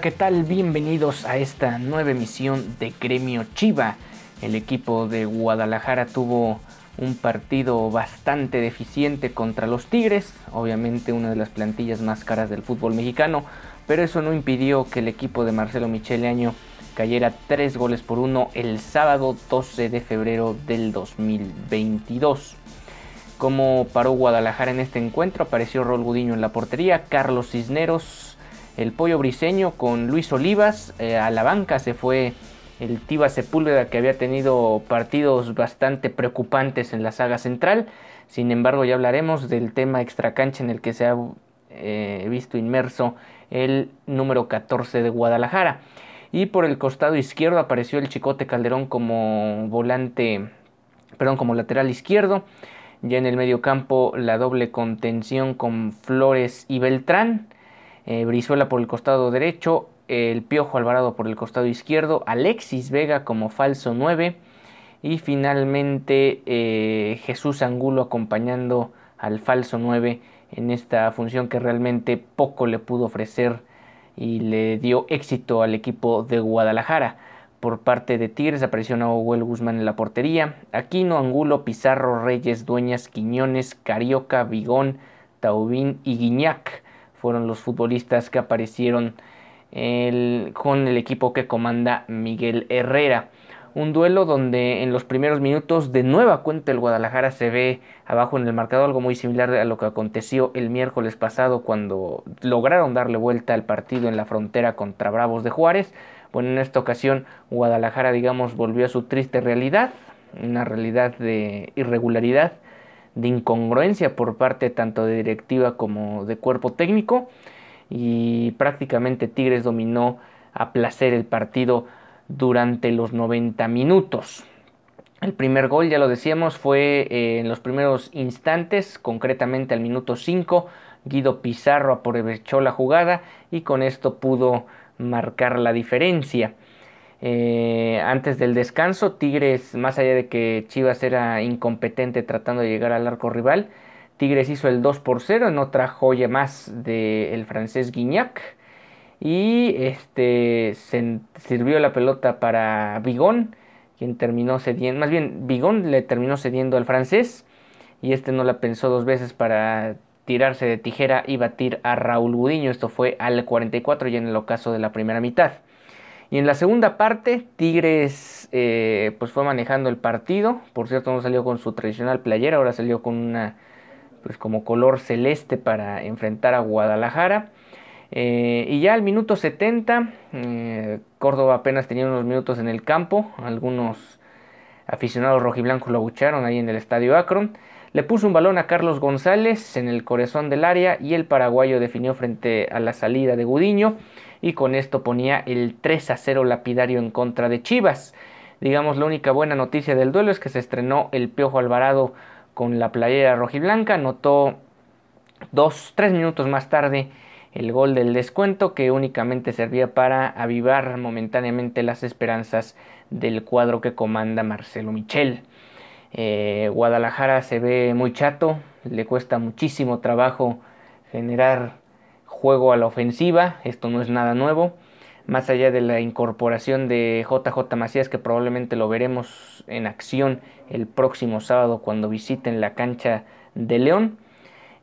¿Qué tal? Bienvenidos a esta nueva emisión de Gremio Chiva. El equipo de Guadalajara tuvo un partido bastante deficiente contra los Tigres, obviamente una de las plantillas más caras del fútbol mexicano, pero eso no impidió que el equipo de Marcelo Michele Año cayera 3 goles por 1 el sábado 12 de febrero del 2022. Como paró Guadalajara en este encuentro, apareció Rol Gudiño en la portería, Carlos Cisneros, el pollo briseño con Luis Olivas, eh, a la banca se fue el Tiva Sepúlveda que había tenido partidos bastante preocupantes en la saga central. Sin embargo, ya hablaremos del tema extracancha en el que se ha eh, visto inmerso el número 14 de Guadalajara. Y por el costado izquierdo apareció el Chicote Calderón como volante, perdón, como lateral izquierdo. Ya en el medio campo la doble contención con Flores y Beltrán. Eh, Brizuela por el costado derecho, el Piojo Alvarado por el costado izquierdo, Alexis Vega como falso 9 y finalmente eh, Jesús Angulo acompañando al falso 9 en esta función que realmente poco le pudo ofrecer y le dio éxito al equipo de Guadalajara. Por parte de Tigres apareció Nahuel Guzmán en la portería, Aquino, Angulo, Pizarro, Reyes, Dueñas, Quiñones, Carioca, Vigón, Taubín y Guiñac fueron los futbolistas que aparecieron con el equipo que comanda Miguel Herrera. Un duelo donde en los primeros minutos de nueva cuenta el Guadalajara se ve abajo en el marcador, algo muy similar a lo que aconteció el miércoles pasado cuando lograron darle vuelta al partido en la frontera contra Bravos de Juárez. Bueno, en esta ocasión Guadalajara, digamos, volvió a su triste realidad, una realidad de irregularidad, de incongruencia por parte tanto de directiva como de cuerpo técnico y prácticamente Tigres dominó a placer el partido durante los 90 minutos. El primer gol, ya lo decíamos, fue eh, en los primeros instantes, concretamente al minuto 5. Guido Pizarro aprovechó la jugada y con esto pudo marcar la diferencia. Eh, antes del descanso, Tigres, más allá de que Chivas era incompetente tratando de llegar al arco rival, Tigres hizo el 2 por 0 en otra joya más del francés Guignac. Y este se sirvió la pelota para Bigón, quien terminó cediendo, más bien Bigón le terminó cediendo al francés y este no la pensó dos veces para tirarse de tijera y batir a Raúl Gudiño. Esto fue al 44 y en el ocaso de la primera mitad. Y en la segunda parte, Tigres eh, pues fue manejando el partido. Por cierto, no salió con su tradicional playera, ahora salió con una pues como color celeste para enfrentar a Guadalajara. Eh, y ya al minuto 70, eh, Córdoba apenas tenía unos minutos en el campo. Algunos aficionados rojiblancos lo abucharon ahí en el estadio Akron. Le puso un balón a Carlos González en el corazón del área y el paraguayo definió frente a la salida de Gudiño y con esto ponía el 3 a 0 lapidario en contra de Chivas. Digamos, la única buena noticia del duelo es que se estrenó el Piojo Alvarado con la playera rojiblanca, anotó dos, tres minutos más tarde el gol del descuento que únicamente servía para avivar momentáneamente las esperanzas del cuadro que comanda Marcelo Michel. Eh, Guadalajara se ve muy chato, le cuesta muchísimo trabajo generar juego a la ofensiva, esto no es nada nuevo, más allá de la incorporación de JJ Macías que probablemente lo veremos en acción el próximo sábado cuando visiten la cancha de León.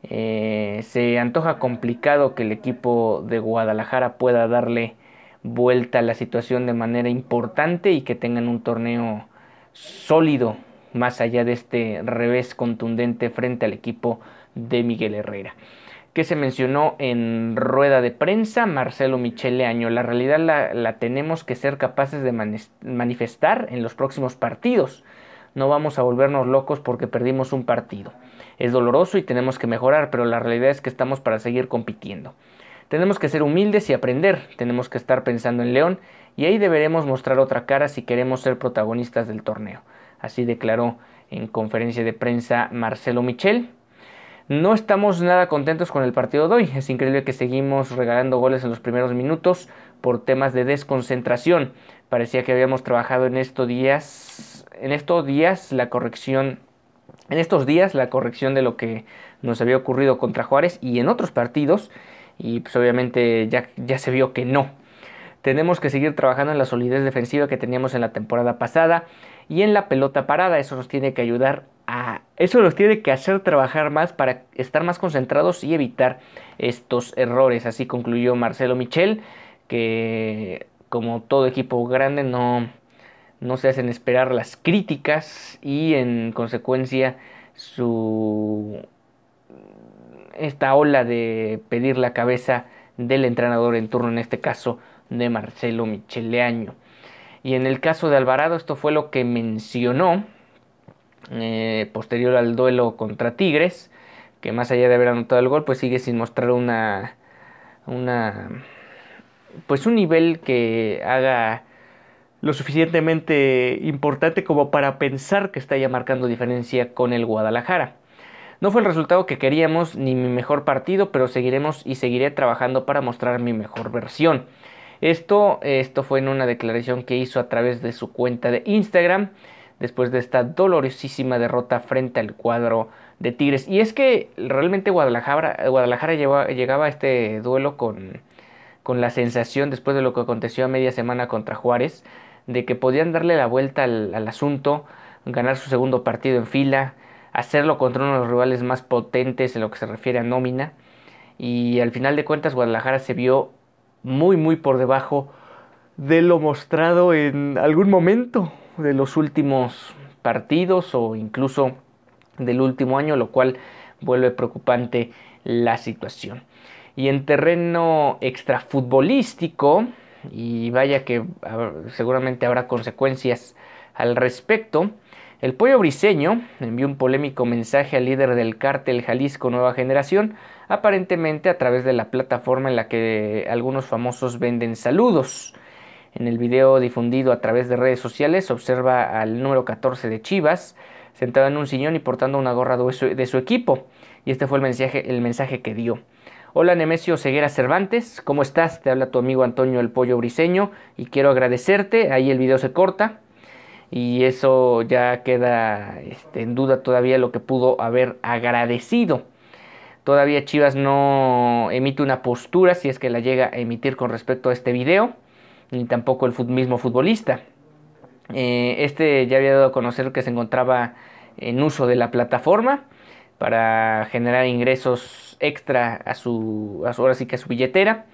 Eh, se antoja complicado que el equipo de Guadalajara pueda darle vuelta a la situación de manera importante y que tengan un torneo sólido más allá de este revés contundente frente al equipo de Miguel Herrera. Que se mencionó en rueda de prensa Marcelo Michele Año. La realidad la, tenemos que ser capaces de manifestar en los próximos partidos. No vamos a volvernos locos porque perdimos un partido. Es doloroso y tenemos que mejorar, pero la realidad es que estamos para seguir compitiendo. Tenemos que ser humildes y aprender, tenemos que estar pensando en León y ahí deberemos mostrar otra cara si queremos ser protagonistas del torneo. Así declaró en conferencia de prensa Marcelo Michel. No estamos nada contentos con el partido de hoy. Es increíble que seguimos regalando goles en los primeros minutos por temas de desconcentración. Parecía que habíamos trabajado en estos días, en estos días la corrección, en estos días la corrección de lo que nos había ocurrido contra Juárez y en otros partidos y pues obviamente ya, ya se vio que no. Tenemos que seguir trabajando en la solidez defensiva que teníamos en la temporada pasada y en la pelota parada. Eso nos tiene que ayudar a... Eso nos tiene que hacer trabajar más para estar más concentrados y evitar estos errores. Así concluyó Marcelo Michel, que como todo equipo grande no, no se hacen esperar las críticas y en consecuencia su esta ola de pedir la cabeza del entrenador en turno, en este caso de Marcelo Micheleaño. Y en el caso de Alvarado, esto fue lo que mencionó eh, posterior al duelo contra Tigres, que más allá de haber anotado el gol, pues sigue sin mostrar una, una pues un nivel que haga lo suficientemente importante como para pensar que está ya marcando diferencia con el Guadalajara. No fue el resultado que queríamos ni mi mejor partido, pero seguiremos y seguiré trabajando para mostrar mi mejor versión. Esto, esto fue en una declaración que hizo a través de su cuenta de Instagram después de esta dolorosísima derrota frente al cuadro de Tigres. Y es que realmente Guadalajara, Guadalajara llegaba a este duelo con, con la sensación, después de lo que aconteció a media semana contra Juárez, de que podían darle la vuelta al, al asunto, ganar su segundo partido en fila, hacerlo contra uno de los rivales más potentes en lo que se refiere a nómina. Y al final de cuentas Guadalajara se vio muy muy por debajo de lo mostrado en algún momento de los últimos partidos o incluso del último año, lo cual vuelve preocupante la situación. Y en terreno extrafutbolístico, y vaya que seguramente habrá consecuencias al respecto, el pollo briseño envió un polémico mensaje al líder del cártel Jalisco Nueva Generación, aparentemente a través de la plataforma en la que algunos famosos venden saludos. En el video difundido a través de redes sociales observa al número 14 de Chivas sentado en un sillón y portando una gorra de su, equipo. Y este fue el mensaje, el mensaje que dio. Hola Nemesio Ceguera Cervantes, ¿cómo estás? Te habla tu amigo Antonio el Pollo Briseño y quiero agradecerte. Ahí el video se corta y eso ya queda este, en duda todavía lo que pudo haber agradecido. Todavía Chivas no emite una postura si es que la llega a emitir con respecto a este video, ni tampoco el mismo futbolista. Eh, este ya había dado a conocer que se encontraba en uso de la plataforma para generar ingresos extra a su, a ahora sí que a su billetera.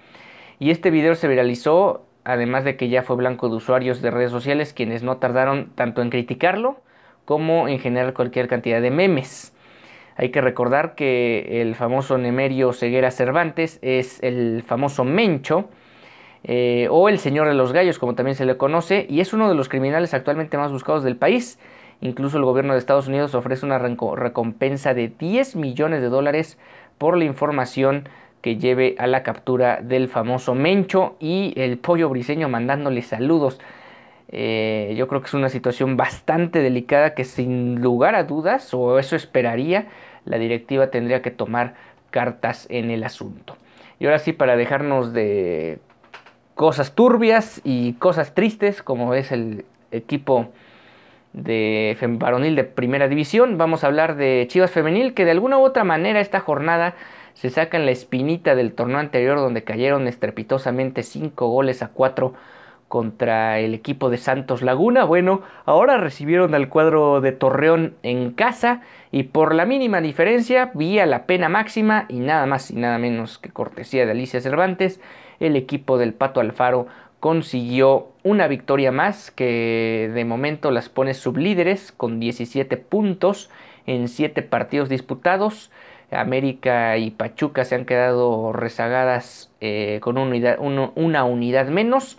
Y este video se viralizó además de que ya fue blanco de usuarios de redes sociales quienes no tardaron tanto en criticarlo como en generar cualquier cantidad de memes. Hay que recordar que el famoso Nemerio Ceguera Cervantes es el famoso Mencho, eh, o el Señor de los Gallos, como también se le conoce, y es uno de los criminales actualmente más buscados del país. Incluso el gobierno de Estados Unidos ofrece una recompensa de 10 millones de dólares por la información que lleve a la captura del famoso Mencho y el pollo briseño mandándole saludos. Eh, yo creo que es una situación bastante delicada que sin lugar a dudas, o eso esperaría, la directiva tendría que tomar cartas en el asunto. Y ahora sí, para dejarnos de cosas turbias y cosas tristes, como es el equipo de varonil de primera división, vamos a hablar de Chivas Femenil, que de alguna u otra manera esta jornada se sacan la espinita del torneo anterior donde cayeron estrepitosamente 5 goles a 4 contra el equipo de Santos Laguna. Bueno, ahora recibieron al cuadro de Torreón en casa y por la mínima diferencia, vía la pena máxima y nada más y nada menos que cortesía de Alicia Cervantes, el equipo del Pato Alfaro consiguió una victoria más que de momento las pone sublíderes con 17 puntos en 7 partidos disputados. América y Pachuca se han quedado rezagadas eh, con una unidad, menos.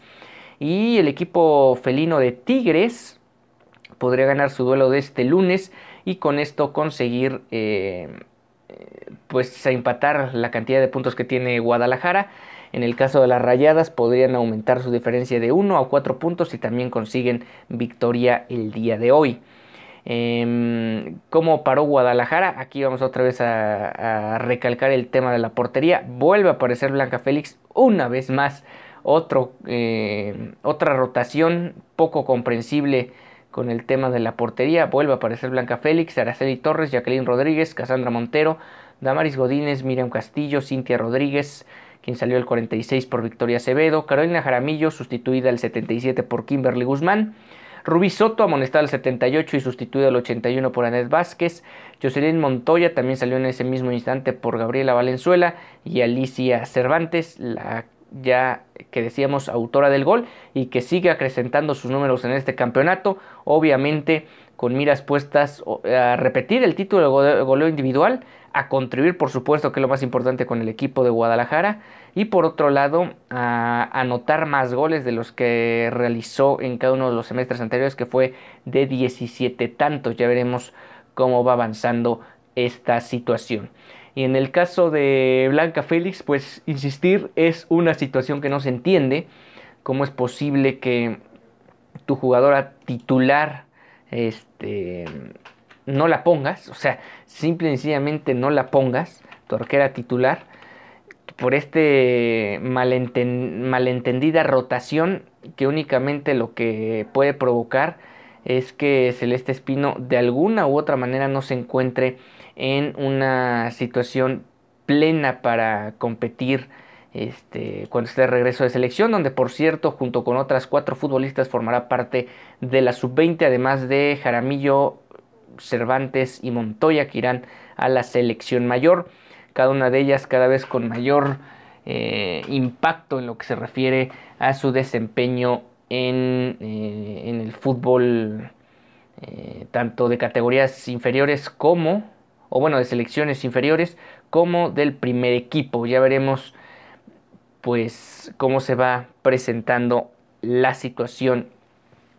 Y el equipo felino de Tigres podría ganar su duelo de este lunes y con esto conseguir eh, pues empatar la cantidad de puntos que tiene Guadalajara. En el caso de las rayadas podrían aumentar su diferencia de 1 a 4 puntos y también consiguen victoria el día de hoy. Em, ¿Cómo paró Guadalajara? Aquí vamos otra vez a, recalcar el tema de la portería. Vuelve a aparecer Blanca Félix una vez más. Eh, otra rotación poco comprensible con el tema de la portería. Vuelve a aparecer Blanca Félix, Araceli Torres, Jacqueline Rodríguez, Casandra Montero, Damaris Godínez, Miriam Castillo, Cintia Rodríguez, quien salió el 46 por Victoria Acevedo, Carolina Jaramillo, sustituida al 77 por Kimberly Guzmán. Rubí Soto amonestada al 78 y sustituida al 81 por Anet Vázquez. Jocelyn Montoya también salió en ese mismo instante por Gabriela Valenzuela y Alicia Cervantes, la ya que decíamos autora del gol y que sigue acrecentando sus números en este campeonato, obviamente con miras puestas a repetir el título de goleo individual, a contribuir por supuesto que es lo más importante con el equipo de Guadalajara y por otro lado a anotar más goles de los que realizó en cada uno de los semestres anteriores que fue de 17 tantos. Ya veremos cómo va avanzando esta situación. Y en el caso de Blanca Félix, pues insistir es una situación que no se entiende. ¿Cómo es posible que tu jugadora titular este, no la pongas? O sea, simple y sencillamente no la pongas, tu arquera titular por este malentendida rotación que únicamente lo que puede provocar es que Celeste Espino de alguna u otra manera no se encuentre en una situación plena para competir este, cuando esté de regreso de selección, donde por cierto, junto con otras cuatro futbolistas, formará parte de la sub-20, además de Jaramillo, Cervantes y Montoya, que irán a la selección mayor cada una de ellas cada vez con mayor eh, impacto en lo que se refiere a su desempeño en, eh, el fútbol eh, tanto de categorías inferiores como, o bueno, de selecciones inferiores como del primer equipo. Ya veremos pues cómo se va presentando la situación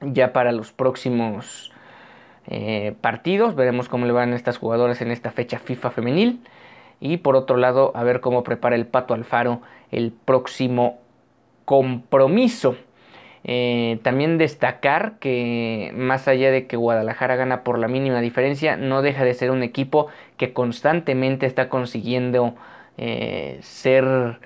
ya para los próximos partidos. Veremos cómo le van estas jugadoras en esta fecha FIFA femenil y por otro lado a ver cómo prepara el Pato Alfaro el próximo compromiso. Eh, también destacar que más allá de que Guadalajara gana por la mínima diferencia, no deja de ser un equipo que constantemente está consiguiendo eh, ser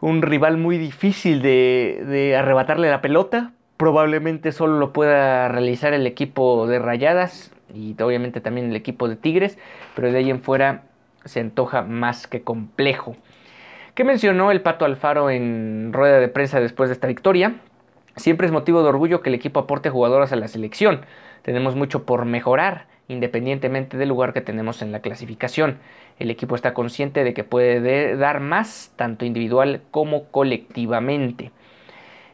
un rival muy difícil de, arrebatarle la pelota. Probablemente solo lo pueda realizar el equipo de Rayadas y obviamente también el equipo de Tigres, pero de ahí en fuera se antoja más que complejo. ¿Qué mencionó el Pato Alfaro en rueda de prensa después de esta victoria? Siempre es motivo de orgullo que el equipo aporte jugadoras a la selección. Tenemos mucho por mejorar, independientemente del lugar que tenemos en la clasificación. El equipo está consciente de que puede dar más, tanto individual como colectivamente.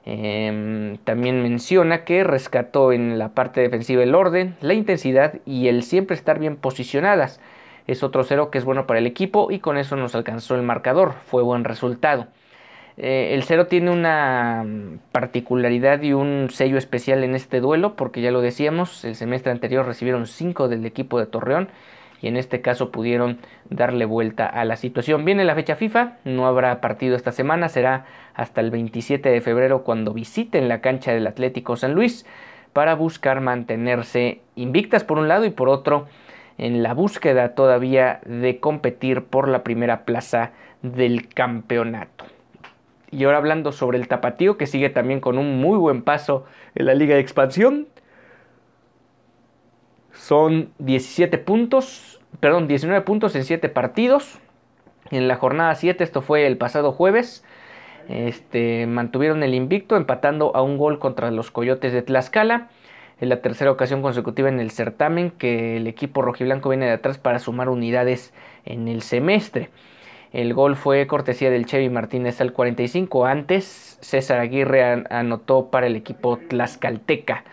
Em, también menciona que rescató en la parte defensiva el orden, la intensidad y el siempre estar bien posicionadas. Es otro cero que es bueno para el equipo y con eso nos alcanzó el marcador, fue buen resultado. Eh, el cero tiene una particularidad y un sello especial en este duelo porque ya lo decíamos, el semestre anterior recibieron 5 del equipo de Torreón y en este caso pudieron darle vuelta a la situación. Viene la fecha FIFA, no habrá partido esta semana, será hasta el 27 de febrero cuando visiten la cancha del Atlético San Luis para buscar mantenerse invictas por un lado y por otro en la búsqueda todavía de competir por la primera plaza del campeonato. Y ahora hablando sobre el tapatío que sigue también con un muy buen paso en la liga de expansión. Son 17 puntos, perdón, 19 puntos en 7 partidos. En la jornada 7, esto fue el pasado jueves, este, mantuvieron el invicto empatando a un gol contra los Coyotes de Tlaxcala. Es la tercera ocasión consecutiva en el certamen que el equipo rojiblanco viene de atrás para sumar unidades en el semestre. El gol fue cortesía del Chevy Martínez al 45. Antes, César Aguirre anotó para el equipo Tlaxcalteca.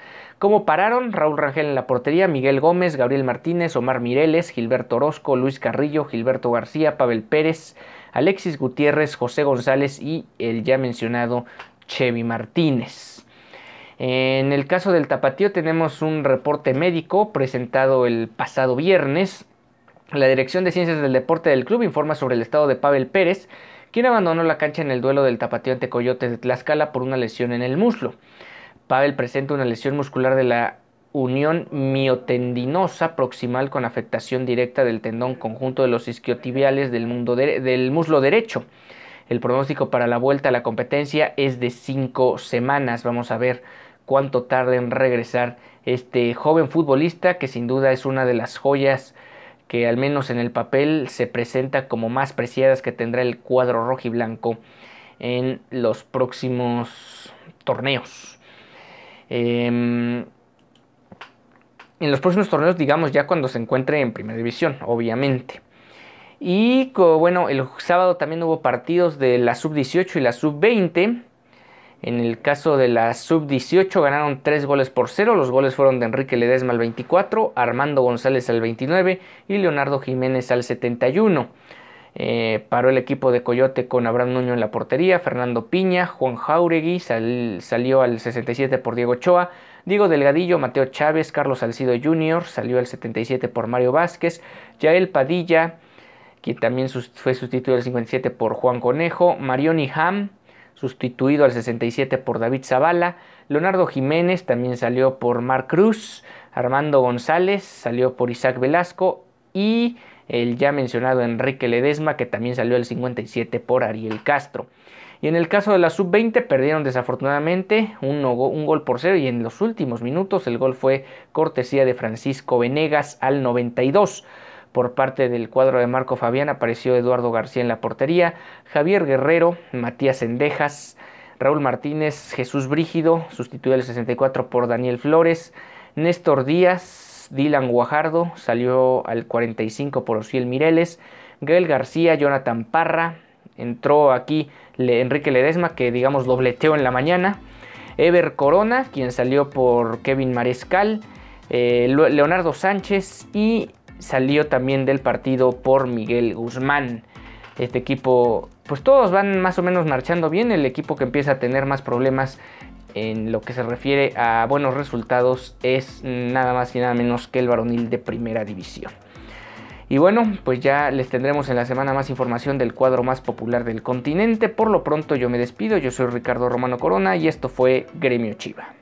¿Cómo pararon? Raúl Rangel en la portería, Miguel Gómez, Gabriel Martínez, Omar Mireles, Gilberto Orozco, Luis Carrillo, Gilberto García, Pavel Pérez, Alexis Gutiérrez, José González y el ya mencionado Chevy Martínez. En el caso del tapatío tenemos un reporte médico presentado el pasado viernes. La Dirección de Ciencias del Deporte del club informa sobre el estado de Pavel Pérez, quien abandonó la cancha en el duelo del tapatío ante Coyotes de Tlaxcala por una lesión en el muslo. Pavel presenta una lesión muscular de la unión miotendinosa proximal con afectación directa del tendón conjunto de los isquiotibiales del, del muslo derecho. El pronóstico para la vuelta a la competencia es de cinco semanas. Vamos a ver cuánto tarda en regresar este joven futbolista que sin duda es una de las joyas que al menos en el papel se presenta como más preciadas que tendrá el cuadro rojo y blanco en los próximos torneos. Em, en los próximos torneos, digamos, ya cuando se encuentre en primera división, obviamente. Y bueno, el sábado también hubo partidos de la sub-18 y la sub-20. En el caso de la sub-18 ganaron 3 goles por 0. Los goles fueron de Enrique Ledesma al 24, Armando González al 29 y Leonardo Jiménez al 71. Eh, paró el equipo de Coyote con Abraham Nuño en la portería, Fernando Piña, Juan Jauregui salió al 67 por Diego Ochoa, Diego Delgadillo, Mateo Chávez, Carlos Salcido Jr. salió al 77 por Mario Vázquez, Yael Padilla, quien también fue sustituido al 57 por Juan Conejo, Marioni Ham, sustituido al 67 por David Zavala, Leonardo Jiménez también salió por Marc Cruz, Armando González salió por Isaac Velasco y el ya mencionado Enrique Ledesma, que también salió el 57 por Ariel Castro. Y en el caso de la sub-20 perdieron desafortunadamente un, un, gol por cero y en los últimos minutos el gol fue cortesía de Francisco Venegas al 92. Por parte del cuadro de Marco Fabián apareció Eduardo García en la portería, Javier Guerrero, Matías Endejas, Raúl Martínez, Jesús Brígido, sustituyó el 64 por Daniel Flores, Néstor Díaz, Dylan Guajardo salió al 45 por Osiel Mireles, Gael García, Jonathan Parra, entró aquí Enrique Ledesma que digamos dobleteó en la mañana, Ever Corona, quien salió por Kevin Marescal, eh, Leonardo Sánchez y salió también del partido por Miguel Guzmán. Este equipo, pues todos van más o menos marchando bien. El equipo que empieza a tener más problemas en lo que se refiere a buenos resultados es nada más y nada menos que el varonil de primera división. Y bueno, pues ya les tendremos en la semana más información del cuadro más popular del continente. Por lo pronto yo me despido, yo soy Ricardo Romano Corona y esto fue Gremio Chiva.